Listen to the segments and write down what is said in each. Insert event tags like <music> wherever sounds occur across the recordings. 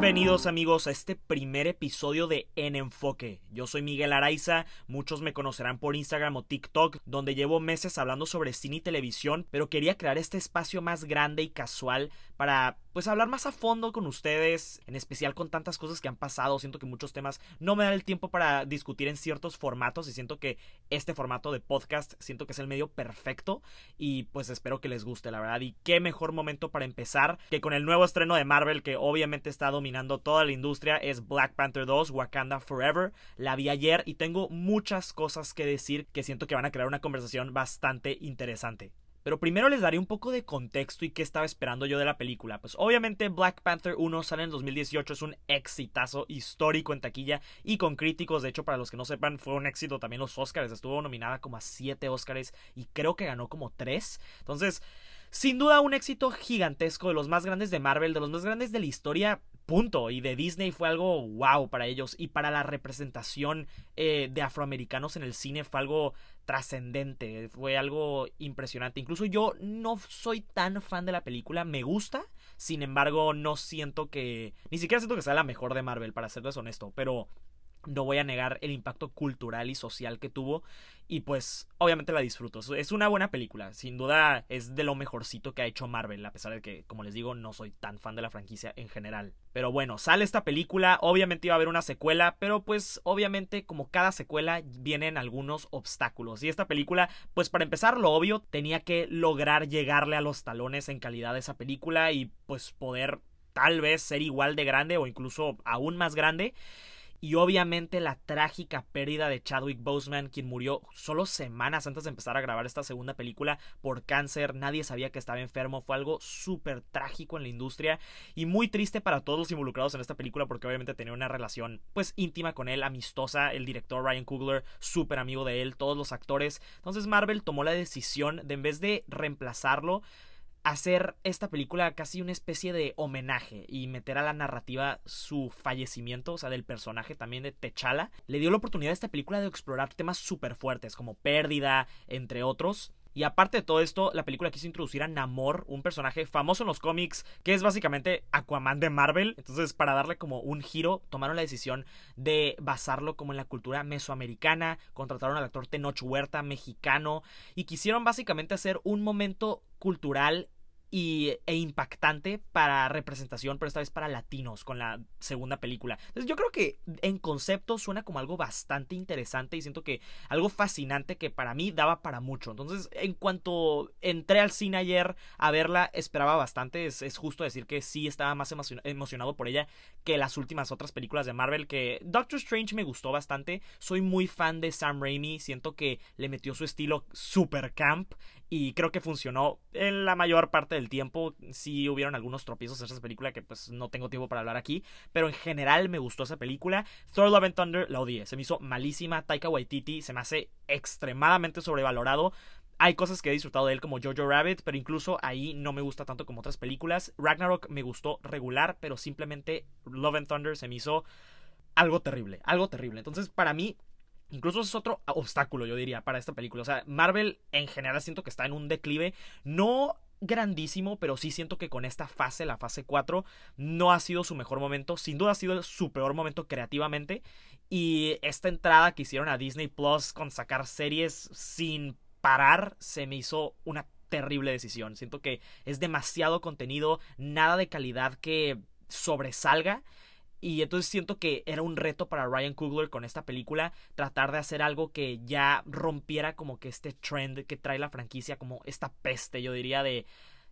Bienvenidos amigos a este primer episodio de En Enfoque. Yo soy Miguel Araiza, muchos me conocerán por Instagram o TikTok, donde llevo meses hablando sobre cine y televisión, pero quería crear este espacio más grande y casual para pues hablar más a fondo con ustedes, en especial con tantas cosas que han pasado. Siento que muchos temas no me dan el tiempo para discutir en ciertos formatos y siento que este formato de podcast siento que es el medio perfecto y pues espero que les guste, la verdad. Y qué mejor momento para empezar que con el nuevo estreno de Marvel que obviamente está dominando toda la industria es Black Panther 2 Wakanda Forever. La vi ayer y tengo muchas cosas que decir que siento que van a crear una conversación bastante interesante. Pero primero les daré un poco de contexto y qué estaba esperando yo de la película. Pues obviamente Black Panther 1 sale en 2018, es un exitazo histórico en taquilla y con críticos. De hecho, para los que no sepan, fue un éxito también los Oscars. Estuvo nominada como a 7 Oscars y creo que ganó como 3. Entonces, sin duda un éxito gigantesco de los más grandes de Marvel, de los más grandes de la historia punto. Y de Disney fue algo wow para ellos. Y para la representación eh, de afroamericanos en el cine fue algo trascendente. Fue algo impresionante. Incluso yo no soy tan fan de la película. Me gusta. Sin embargo, no siento que. Ni siquiera siento que sea la mejor de Marvel, para ser honesto. Pero no voy a negar el impacto cultural y social que tuvo y pues obviamente la disfruto. Es una buena película, sin duda es de lo mejorcito que ha hecho Marvel, a pesar de que, como les digo, no soy tan fan de la franquicia en general. Pero bueno, sale esta película, obviamente iba a haber una secuela, pero pues obviamente como cada secuela vienen algunos obstáculos. Y esta película, pues para empezar lo obvio, tenía que lograr llegarle a los talones en calidad de esa película y pues poder tal vez ser igual de grande o incluso aún más grande y obviamente la trágica pérdida de Chadwick Boseman, quien murió solo semanas antes de empezar a grabar esta segunda película por cáncer, nadie sabía que estaba enfermo, fue algo súper trágico en la industria y muy triste para todos los involucrados en esta película porque obviamente tenía una relación pues íntima con él, amistosa, el director Ryan Coogler, súper amigo de él, todos los actores, entonces Marvel tomó la decisión de en vez de reemplazarlo, hacer esta película casi una especie de homenaje y meter a la narrativa su fallecimiento, o sea, del personaje también de T'Challa, le dio la oportunidad a esta película de explorar temas súper fuertes como pérdida, entre otros. Y aparte de todo esto, la película quiso introducir a Namor, un personaje famoso en los cómics, que es básicamente Aquaman de Marvel. Entonces, para darle como un giro, tomaron la decisión de basarlo como en la cultura mesoamericana. Contrataron al actor Tenoch Huerta, mexicano, y quisieron básicamente hacer un momento cultural y, e impactante para representación, pero esta vez para latinos con la segunda película. Entonces yo creo que en concepto suena como algo bastante interesante y siento que algo fascinante que para mí daba para mucho. Entonces en cuanto entré al cine ayer a verla, esperaba bastante. Es, es justo decir que sí estaba más emocionado por ella que las últimas otras películas de Marvel, que Doctor Strange me gustó bastante. Soy muy fan de Sam Raimi, siento que le metió su estilo super camp y creo que funcionó en la mayor parte del tiempo. Sí hubieron algunos tropiezos en esa película que pues no tengo tiempo para hablar aquí, pero en general me gustó esa película. Thor Love and Thunder la odié, se me hizo malísima. Taika Waititi se me hace extremadamente sobrevalorado. Hay cosas que he disfrutado de él como Jojo Rabbit, pero incluso ahí no me gusta tanto como otras películas. Ragnarok me gustó regular, pero simplemente Love and Thunder se me hizo algo terrible, algo terrible. Entonces, para mí, Incluso es otro obstáculo, yo diría, para esta película. O sea, Marvel en general siento que está en un declive. No grandísimo, pero sí siento que con esta fase, la fase 4, no ha sido su mejor momento. Sin duda ha sido su peor momento creativamente. Y esta entrada que hicieron a Disney Plus con sacar series sin parar se me hizo una terrible decisión. Siento que es demasiado contenido, nada de calidad que sobresalga. Y entonces siento que era un reto para Ryan Coogler con esta película tratar de hacer algo que ya rompiera como que este trend que trae la franquicia, como esta peste, yo diría de...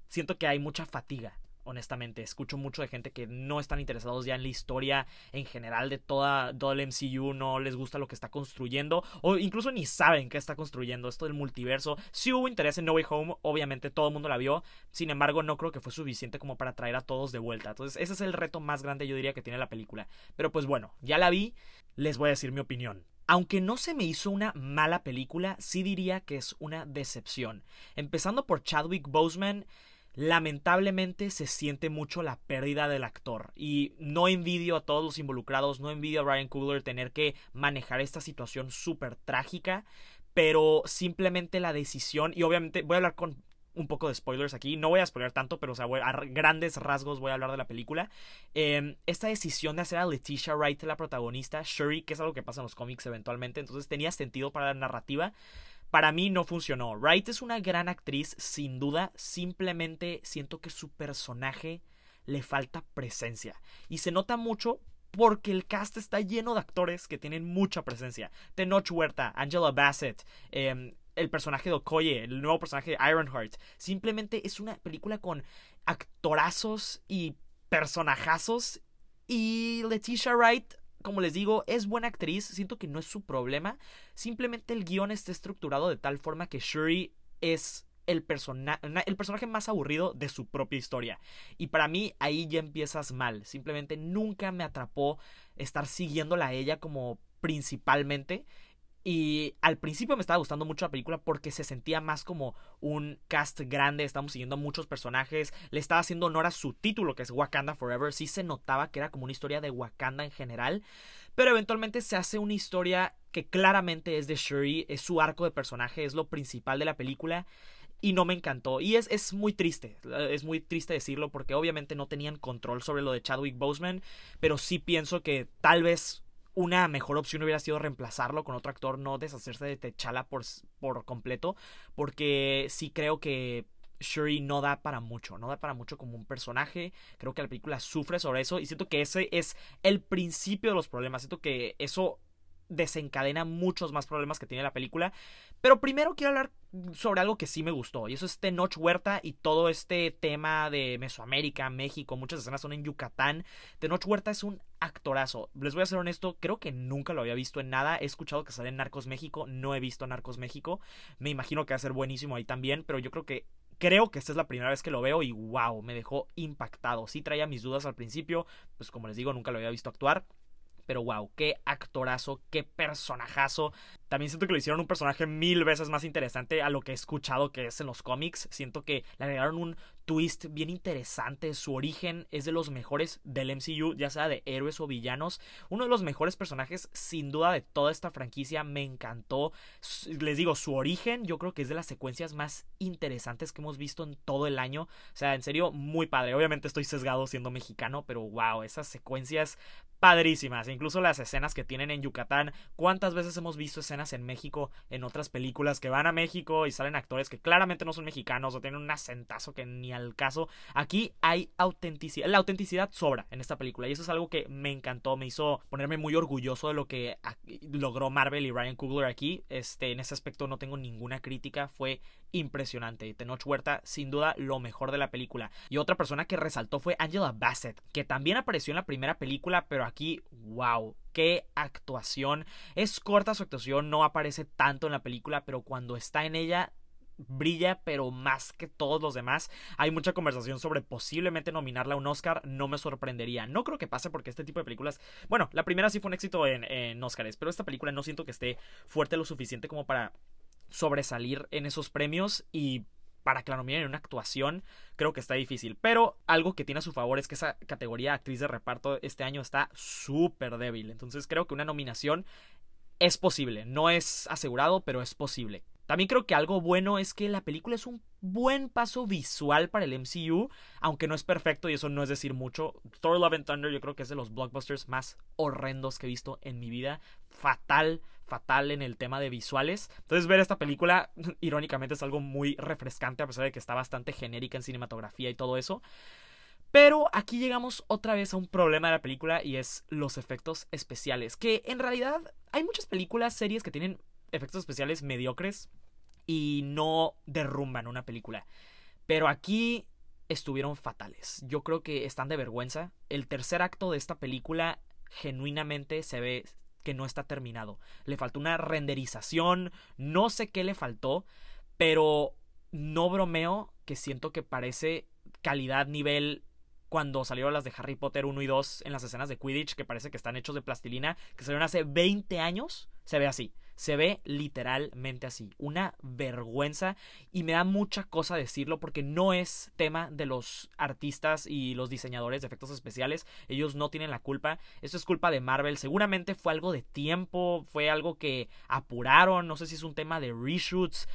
Siento que hay mucha fatiga honestamente. Escucho mucho de gente que no están interesados ya en la historia en general de toda, todo el MCU, no les gusta lo que está construyendo, o incluso ni saben qué está construyendo, esto del multiverso. Si hubo interés en No Way Home, obviamente todo el mundo la vio, sin embargo no creo que fue suficiente como para traer a todos de vuelta. Entonces ese es el reto más grande yo diría que tiene la película. Pero pues bueno, ya la vi, les voy a decir mi opinión. Aunque no se me hizo una mala película, sí diría que es una decepción. Empezando por Chadwick Boseman, lamentablemente se siente mucho la pérdida del actor y no envidio a todos los involucrados, no envidio a Ryan Coogler tener que manejar esta situación súper trágica, pero simplemente la decisión y obviamente voy a hablar con un poco de spoilers aquí. No voy a spoiler tanto, pero sea, a grandes rasgos voy a hablar de la película. Em, esta decisión de hacer a Leticia Wright la protagonista, Shuri, que es algo que pasa en los cómics eventualmente, entonces tenía sentido para la narrativa. Para mí no funcionó. Wright es una gran actriz, sin duda. Simplemente siento que su personaje le falta presencia. Y se nota mucho porque el cast está lleno de actores que tienen mucha presencia. Tenoch Huerta, Angela Bassett, em, el personaje de Okoye, el nuevo personaje de Ironheart. Simplemente es una película con actorazos y personajazos. Y Leticia Wright, como les digo, es buena actriz. Siento que no es su problema. Simplemente el guion está estructurado de tal forma que Shuri es el, el personaje más aburrido de su propia historia. Y para mí ahí ya empiezas mal. Simplemente nunca me atrapó estar siguiéndola a ella como principalmente. Y al principio me estaba gustando mucho la película porque se sentía más como un cast grande, estamos siguiendo a muchos personajes, le estaba haciendo honor a su título que es Wakanda Forever, sí se notaba que era como una historia de Wakanda en general, pero eventualmente se hace una historia que claramente es de Shuri, es su arco de personaje, es lo principal de la película y no me encantó. Y es, es, muy triste, es muy triste decirlo porque obviamente no tenían control sobre lo de Chadwick Boseman, pero sí pienso que tal vez una mejor opción hubiera sido reemplazarlo con otro actor, no deshacerse de T'Challa por, por completo, porque sí creo que Shuri no da para mucho, no da para mucho como un personaje. Creo que la película sufre sobre eso y siento que ese es el principio de los problemas. Siento que eso desencadena muchos más problemas que tiene la película. Pero primero quiero hablar sobre algo que sí me gustó. Y eso es Tenoch Huerta y todo este tema de Mesoamérica, México. Muchas escenas son en Yucatán. Tenoch Huerta es un actorazo. Les voy a ser honesto, creo que nunca lo había visto en nada. He escuchado que sale en Narcos México. No he visto Narcos México. Me imagino que va a ser buenísimo ahí también. Pero yo creo que creo que esta es la primera vez que lo veo y wow, me dejó impactado. Sí traía mis dudas al principio, pues como les digo, nunca lo había visto actuar. Pero wow, qué actorazo, qué personajazo. También siento que le hicieron un personaje mil veces más interesante a lo que he escuchado que es en los cómics. Siento que le agregaron un twist bien interesante. Su origen es de los mejores del MCU, ya sea de héroes o villanos. Uno de los mejores personajes, sin duda, de toda esta franquicia. Me encantó. Les digo, su origen yo creo que es de las secuencias más interesantes que hemos visto en todo el año. O sea, en serio, muy padre. Obviamente estoy sesgado siendo mexicano, pero wow, esas secuencias padrísimas. Incluso las escenas que tienen en Yucatán. ¿Cuántas veces hemos visto escenas en México en otras películas que van a México y salen actores que claramente no son mexicanos o tienen un acentazo que ni al caso? Aquí hay autenticidad. La autenticidad sobra en esta película y eso es algo que me encantó. Me hizo ponerme muy orgulloso de lo que logró Marvel y Ryan Coogler aquí. Este, en ese aspecto no tengo ninguna crítica. Fue impresionante. Tenoch Huerta, sin duda, lo mejor de la película. Y otra persona que resaltó fue Angela Bassett, que también apareció en la primera película, pero aquí, wow, qué actuación. Es corta su actuación, no aparece tanto en la película, pero cuando está en ella brilla, pero más que todos los demás. Hay mucha conversación sobre posiblemente nominarla a un Oscar, no me sorprendería. No creo que pase porque este tipo de películas, bueno, la primera sí fue un éxito en, en Oscars, pero esta película no siento que esté fuerte lo suficiente como para sobresalir en esos premios y para que la nominen en una actuación, creo que está difícil. Pero algo que tiene a su favor es que esa categoría actriz de reparto este año está súper débil. Entonces creo que una nominación es posible. No es asegurado, pero es posible. También creo que algo bueno es que la película es un buen paso visual para el MCU, aunque no es perfecto y eso no es decir mucho. Thor Love and Thunder yo creo que es de los blockbusters más horrendos que he visto en mi vida. Fatal, fatal en el tema de visuales. Entonces ver esta película, <laughs> irónicamente, es algo muy refrescante a pesar de que está bastante genérica en cinematografía y todo eso. Pero aquí llegamos otra vez a un problema de la película y es los efectos especiales. Que en realidad hay muchas películas, series que tienen efectos especiales mediocres y no derrumban una película. Pero aquí estuvieron fatales. Yo creo que están de vergüenza. El tercer acto de esta película genuinamente se ve que no está terminado. Le faltó una renderización, no sé qué le faltó, pero no bromeo que siento que parece calidad nivel cuando salieron las de Harry Potter 1 y 2 en las escenas de Quidditch, que parece que están hechos de plastilina, que salieron hace 20 años, se ve así. Se ve literalmente así. Una vergüenza. Y me da mucha cosa decirlo porque no es tema de los artistas y los diseñadores de efectos especiales. Ellos no tienen la culpa. Esto es culpa de Marvel. Seguramente fue algo de tiempo. Fue algo que apuraron. No sé si es un tema de reshoots.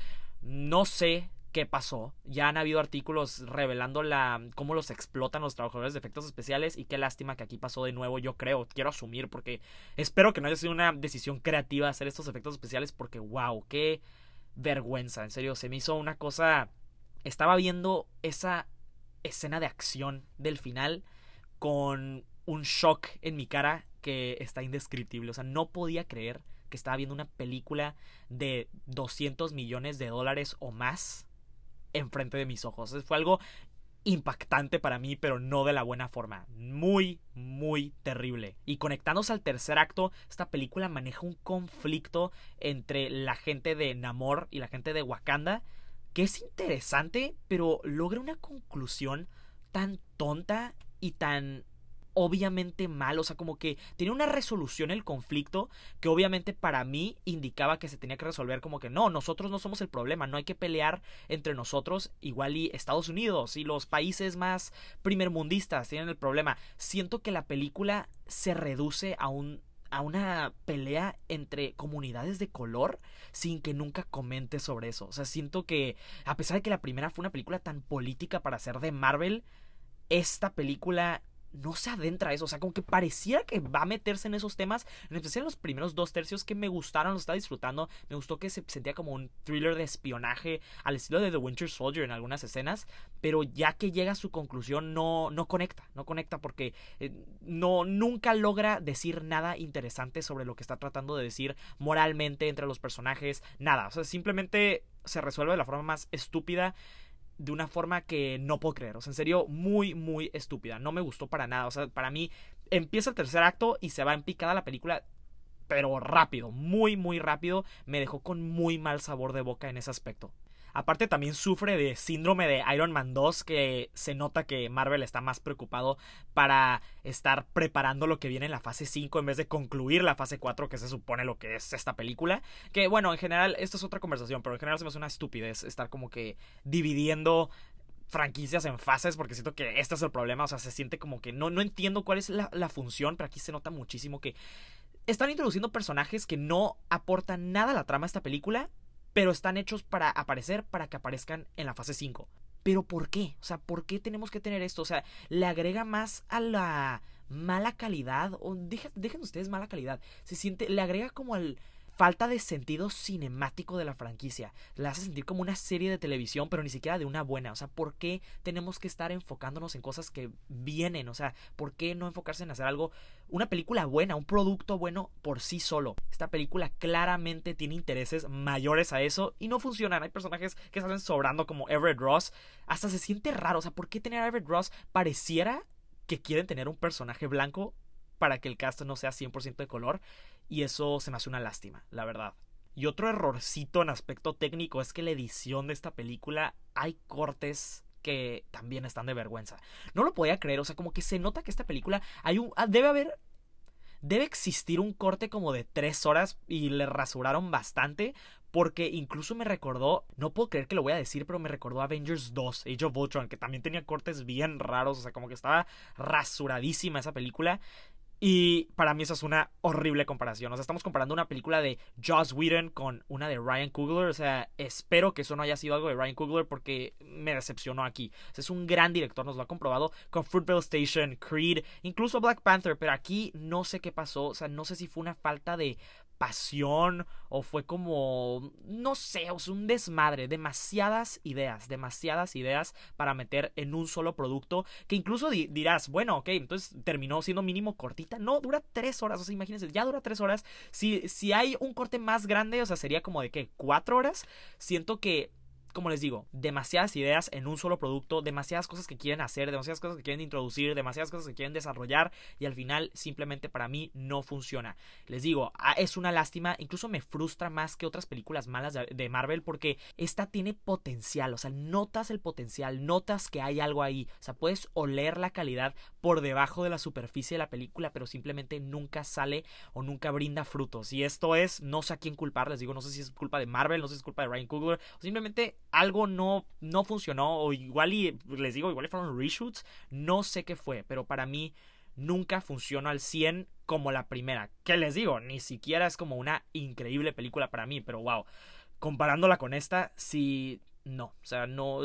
No sé qué pasó. Ya han habido artículos revelando la cómo los explotan los trabajadores de efectos especiales y qué lástima que aquí pasó de nuevo, yo creo, quiero asumir porque espero que no haya sido una decisión creativa hacer estos efectos especiales porque wow, qué vergüenza, en serio, se me hizo una cosa estaba viendo esa escena de acción del final con un shock en mi cara que está indescriptible, o sea, no podía creer que estaba viendo una película de 200 millones de dólares o más enfrente de mis ojos. Fue algo impactante para mí, pero no de la buena forma. Muy, muy terrible. Y conectándose al tercer acto, esta película maneja un conflicto entre la gente de Namor y la gente de Wakanda, que es interesante, pero logra una conclusión tan tonta y tan obviamente mal, o sea, como que tiene una resolución el conflicto que obviamente para mí indicaba que se tenía que resolver como que no, nosotros no somos el problema, no hay que pelear entre nosotros, igual y Estados Unidos y los países más primermundistas tienen el problema. Siento que la película se reduce a un a una pelea entre comunidades de color sin que nunca comente sobre eso. O sea, siento que a pesar de que la primera fue una película tan política para ser de Marvel, esta película no se adentra a eso. O sea, como que pareciera que va a meterse en esos temas. En especial los primeros dos tercios que me gustaron, los estaba disfrutando. Me gustó que se sentía como un thriller de espionaje al estilo de The Winter Soldier en algunas escenas. Pero ya que llega a su conclusión, no, no conecta. No conecta porque eh, no, nunca logra decir nada interesante sobre lo que está tratando de decir moralmente entre los personajes. Nada. O sea, simplemente se resuelve de la forma más estúpida de una forma que no puedo creer. O sea, en serio, muy, muy estúpida. No me gustó para nada. O sea, para mí empieza el tercer acto y se va en picada la película. Pero rápido, muy, muy rápido. Me dejó con muy mal sabor de boca en ese aspecto. Aparte también sufre de síndrome de Iron Man 2 que se nota que Marvel está más preocupado para estar preparando lo que viene en la fase 5 en vez de concluir la fase 4 que se supone lo que es esta película. Que bueno, en general esto es otra conversación, pero en general se me hace una estupidez estar como que dividiendo franquicias en fases porque siento que este es el problema, o sea, se siente como que no, no entiendo cuál es la, función, pero aquí se nota muchísimo que están introduciendo personajes que no aportan nada a la trama de esta película pero están hechos para aparecer, para que aparezcan en la fase 5. Pero ¿por qué? O sea, ¿por qué tenemos que tener esto? O sea, le agrega más a la mala calidad, o dejen, dejen ustedes mala calidad, se siente, le agrega como al falta de sentido cinemático de la franquicia. La hace sentir como una serie de televisión, pero ni siquiera de una buena. O sea, ¿por qué tenemos que estar enfocándonos en cosas que vienen? O sea, ¿por qué no enfocarse en hacer algo, una película buena, un producto bueno por sí solo? Esta película claramente tiene intereses mayores a eso y no funcionan. Hay personajes que salen sobrando como Everett Ross. Hasta se siente raro. O sea, ¿por qué tener a Everett Ross pareciera que quieren tener un personaje blanco para que el cast no sea 100% de color y eso se me hace una lástima, la verdad. Y otro errorcito en aspecto técnico es que la edición de esta película hay cortes que también están de vergüenza. No lo podía creer, o sea, como que se nota que esta película hay un ah, debe haber debe existir un corte como de tres horas y le rasuraron bastante porque incluso me recordó, no puedo creer que lo voy a decir, pero me recordó Avengers 2, Age of Ultron, que también tenía cortes bien raros, o sea, como que estaba rasuradísima esa película. Y para mí eso es una horrible comparación. O sea, estamos comparando una película de Joss Whedon con una de Ryan Coogler. O sea, espero que eso no haya sido algo de Ryan Coogler porque me decepcionó aquí. Es un gran director, nos lo ha comprobado con Fruitvale Station, Creed, incluso Black Panther. Pero aquí no sé qué pasó. O sea, no sé si fue una falta de pasión o fue como, no sé, o sea, un desmadre, demasiadas ideas, demasiadas ideas para meter en un solo producto que incluso dirás, bueno, ok, entonces terminó siendo mínimo cortita, no, dura tres horas, o sea, imagínense, ya dura tres horas, si, si hay un corte más grande, o sea, sería como de que cuatro horas, siento que como les digo, demasiadas ideas en un solo producto, demasiadas cosas que quieren hacer, demasiadas cosas que quieren introducir, demasiadas cosas que quieren desarrollar y al final simplemente para mí no funciona. Les digo, es una lástima, incluso me frustra más que otras películas malas de Marvel porque esta tiene potencial, o sea, notas el potencial, notas que hay algo ahí, o sea, puedes oler la calidad por debajo de la superficie de la película, pero simplemente nunca sale o nunca brinda frutos. Y esto es, no sé a quién culpar, les digo, no sé si es culpa de Marvel, no sé si es culpa de Ryan Coogler, o simplemente algo no, no funcionó, o igual y, les digo, igual y fueron reshoots, no sé qué fue, pero para mí nunca funcionó al 100 como la primera. Que les digo, ni siquiera es como una increíble película para mí, pero wow. Comparándola con esta, si no, o sea, no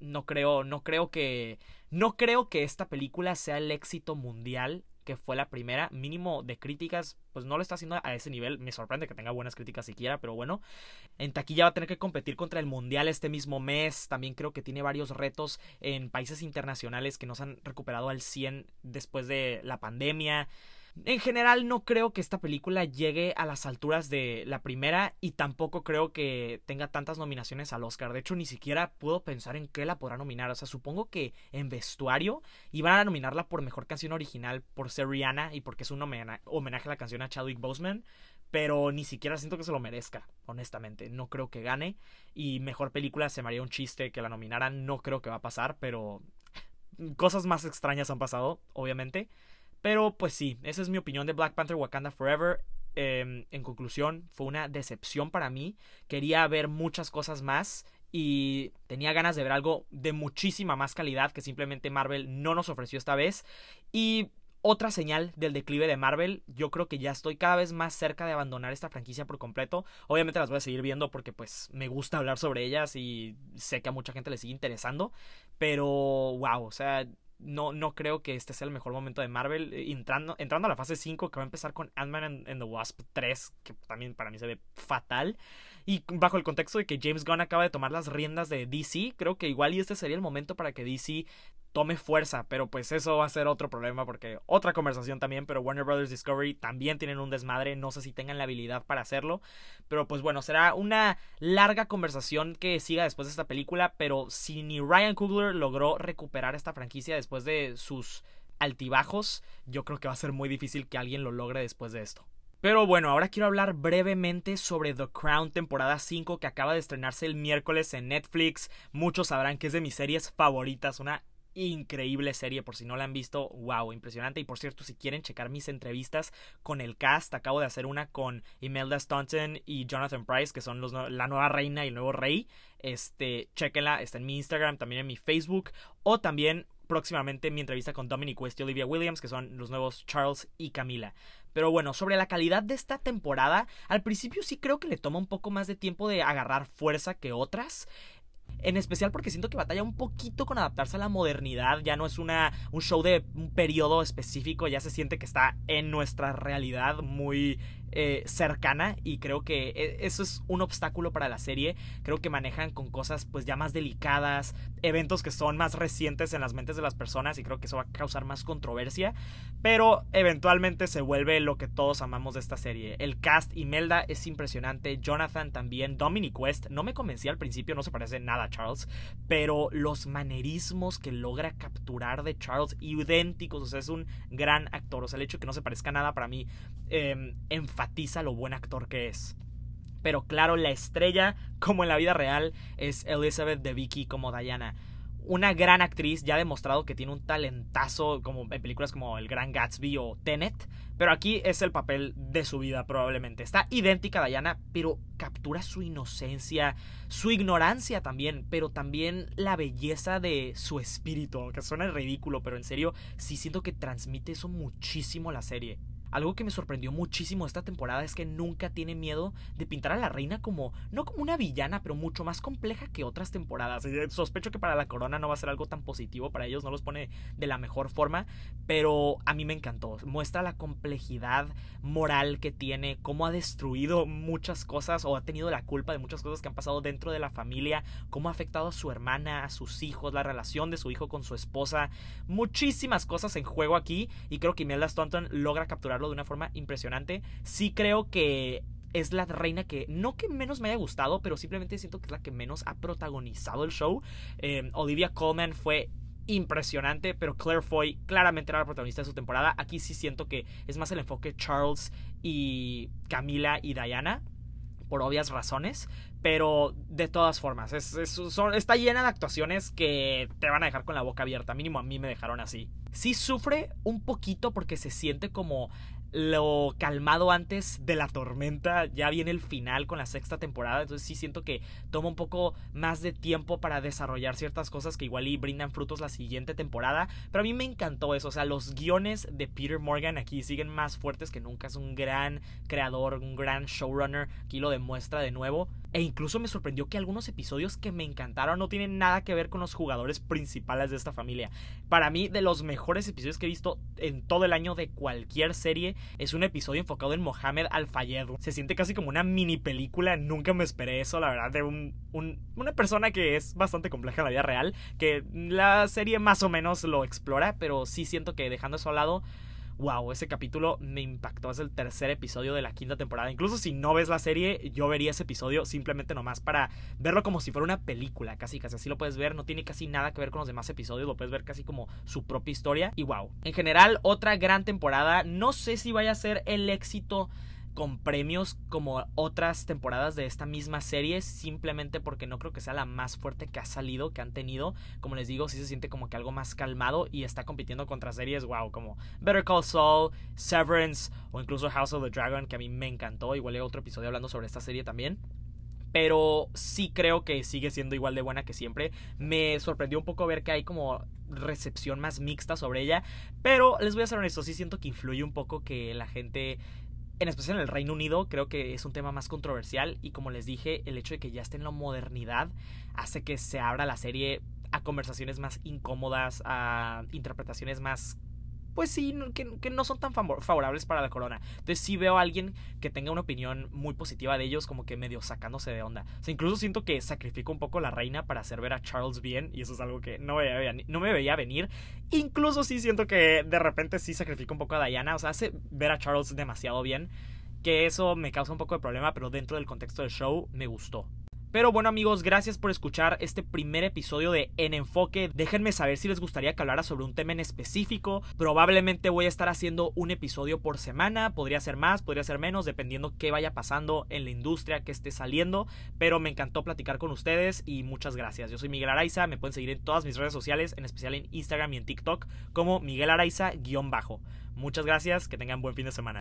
no creo, no creo que no creo que esta película sea el éxito mundial que fue la primera, mínimo de críticas, pues no lo está haciendo a ese nivel. Me sorprende que tenga buenas críticas siquiera, pero bueno. En taquilla va a tener que competir contra el Mundial este mismo mes. También creo que tiene varios retos en países internacionales que no se han recuperado al 100 después de la pandemia. En general no creo que esta película llegue a las alturas de la primera y tampoco creo que tenga tantas nominaciones al Oscar. De hecho, ni siquiera puedo pensar en qué la podrá nominar. O sea, supongo que en vestuario iban a nominarla por mejor canción original por ser Rihanna y porque es un homenaje a la canción a Chadwick Boseman. Pero ni siquiera siento que se lo merezca, honestamente. No creo que gane. Y mejor película se me haría un chiste que la nominaran. No creo que va a pasar, pero cosas más extrañas han pasado, obviamente. Pero pues sí, esa es mi opinión de Black Panther Wakanda Forever. Em, en conclusión, fue una decepción para mí. Quería ver muchas cosas más y tenía ganas de ver algo de muchísima más calidad que simplemente Marvel no nos ofreció esta vez. Y otra señal del declive de Marvel. Yo creo que ya estoy cada vez más cerca de abandonar esta franquicia por completo. Obviamente las voy a seguir viendo porque pues me gusta hablar sobre ellas y sé que a mucha gente le sigue interesando. Pero wow, o sea, no, no creo que este sea el mejor momento de Marvel. Eh, entrando, entrando a la fase 5, que va a empezar con Ant-Man and, the Wasp 3, que también para mí se ve fatal. Y bajo el contexto de que James Gunn acaba de tomar las riendas de DC, creo que igual y este sería el momento para que DC tome fuerza, pero pues eso va a ser otro problema porque otra conversación también, pero Warner Brothers Discovery también tienen un desmadre, no sé si tengan la habilidad para hacerlo, pero pues bueno, será una larga conversación que siga después de esta película, pero si ni Ryan Coogler logró recuperar esta franquicia después de sus altibajos, yo creo que va a ser muy difícil que alguien lo logre después de esto. Pero bueno, ahora quiero hablar brevemente sobre The Crown temporada 5 que acaba de estrenarse el miércoles en Netflix. Muchos sabrán que es de mis series favoritas, una increíble serie, por si no la han visto, wow, impresionante. Y por cierto, si quieren checar mis entrevistas con el cast, acabo de hacer una con Imelda Staunton y Jonathan Price, que son los, la nueva reina y el nuevo rey. Este, chequenla, está en mi Instagram, también en mi Facebook, o también próximamente mi entrevista con Dominic West y Olivia Williams, que son los nuevos Charles y Camila. Pero bueno, sobre la calidad de esta temporada, al principio sí creo que le toma un poco más de tiempo de agarrar fuerza que otras. En especial porque siento que batalla un poquito con adaptarse a la modernidad. Ya no es una, un show de un periodo específico. Ya se siente que está en nuestra realidad muy eh, cercana y creo que e, eso es un obstáculo para la serie. Creo que manejan con cosas pues ya más delicadas, eventos que son más recientes en las mentes de las personas y creo que eso va a causar más controversia, pero eventualmente se vuelve lo que todos amamos de esta serie. El cast Imelda es impresionante, Jonathan también, Dominic West, no me convencí al principio, no se parece nada a Charles, pero los manerismos que logra capturar de Charles idénticos, o sea, es un gran actor, o sea, el hecho de que no se parezca nada para mí eh, enfatiza lo buen actor que es. Pero claro, la estrella, como en la vida real, es Elizabeth de Vicky como Diana. Una gran actriz, ya ha demostrado que tiene un talentazo como en películas como El Gran Gatsby o Tenet, pero aquí es el papel de su vida probablemente. Está idéntica a Diana, pero captura su inocencia, su ignorancia también, pero también la belleza de su espíritu, que suena ridículo, pero en serio sí siento que transmite eso muchísimo la serie. Algo que me sorprendió muchísimo esta temporada es que nunca tiene miedo de pintar a la reina como, no como una villana, pero mucho más compleja que otras temporadas. Sospecho que para la corona no va a ser algo tan positivo, para ellos no los pone de la mejor forma, pero a mí me encantó. Muestra la complejidad moral que tiene, cómo ha destruido muchas cosas o ha tenido la culpa de muchas cosas que han pasado dentro de la familia, cómo ha afectado a su hermana, a sus hijos, la relación de su hijo con su esposa. Muchísimas cosas en juego aquí y creo que Imelda Staunton logra capturar de una forma impresionante. Sí creo que es la reina que no que menos me haya gustado, pero simplemente siento que es la que menos ha protagonizado el show. Eh, Olivia Colman fue impresionante, pero Claire Foy claramente era la protagonista de su temporada. Aquí sí siento que es más el enfoque Charles y Camila y Diana por obvias razones, pero de todas formas, es, está llena de actuaciones que te van a dejar con la boca abierta, mínimo a mí me dejaron así. Sí sufre un poquito porque se siente como lo calmado antes de la tormenta. Ya viene el final con la sexta temporada. Entonces sí siento que toma un poco más de tiempo para desarrollar ciertas cosas que igual y brindan frutos la siguiente temporada. Pero a mí me encantó eso. O sea, los guiones de Peter Morgan aquí siguen más fuertes que nunca. Es un gran creador, un gran showrunner. Aquí lo demuestra de nuevo. E incluso me sorprendió que algunos episodios que me encantaron no tienen nada que ver con los jugadores principales de esta familia. Para mí, de los mejores episodios que he visto en todo el año de cualquier serie, es un episodio enfocado en Mohamed Al-Fayed. Se siente casi como una mini película. Nunca me esperé eso, la verdad, de un, una persona que es bastante compleja en la vida real. Que la serie más o menos lo explora, pero sí siento que dejando eso al lado wow, ese capítulo me impactó. Es el tercer episodio de la quinta temporada. Incluso si no ves la serie, yo vería ese episodio simplemente nomás para verlo como si fuera una película, casi casi así lo puedes ver. No tiene casi nada que ver con los demás episodios, lo puedes ver casi como su propia historia. Y wow, en general, otra gran temporada. No sé si vaya a ser el éxito con premios como otras temporadas de esta misma serie, simplemente porque no creo que sea la más fuerte que ha salido, que han tenido. Como les digo, sí se siente como que algo más calmado y está compitiendo contra series, wow, como Better Call Saul, Severance o incluso House of the Dragon, que a mí me encantó. Igual hay otro episodio hablando sobre esta serie también pero sí creo que sigue siendo igual de buena que siempre. Me sorprendió un poco ver que hay como recepción más mixta sobre ella, pero les voy a ser honesto, sí siento que influye un poco que la gente en especial en el Reino Unido, creo que es un tema más controversial y como les dije, el hecho de que ya esté en la modernidad hace que se abra la serie a conversaciones más incómodas, a interpretaciones más pues sí, que, no son tan favorables para la corona. Entonces sí veo a alguien que tenga una opinión muy positiva de ellos, como que medio sacándose de onda. O sea, incluso siento que sacrifico un poco la reina para hacer ver a Charles bien, y eso es algo que no me veía, no me veía venir. Incluso sí siento que de repente sí sacrifico un poco a Diana, o sea, hace ver a Charles demasiado bien. Que eso me causa un poco de problema, pero dentro del contexto del show me gustó. Pero bueno amigos, gracias por escuchar este primer episodio de En Enfoque. Déjenme saber si les gustaría que hablara sobre un tema en específico. Probablemente voy a estar haciendo un episodio por semana. Podría ser más, podría ser menos, dependiendo qué vaya pasando en la industria que esté saliendo. Pero me encantó platicar con ustedes y muchas gracias. Yo soy Miguel Araiza, me pueden seguir en todas mis redes sociales, en especial en Instagram y en TikTok como Miguel Araiza-bajo. Muchas gracias, que tengan buen fin de semana.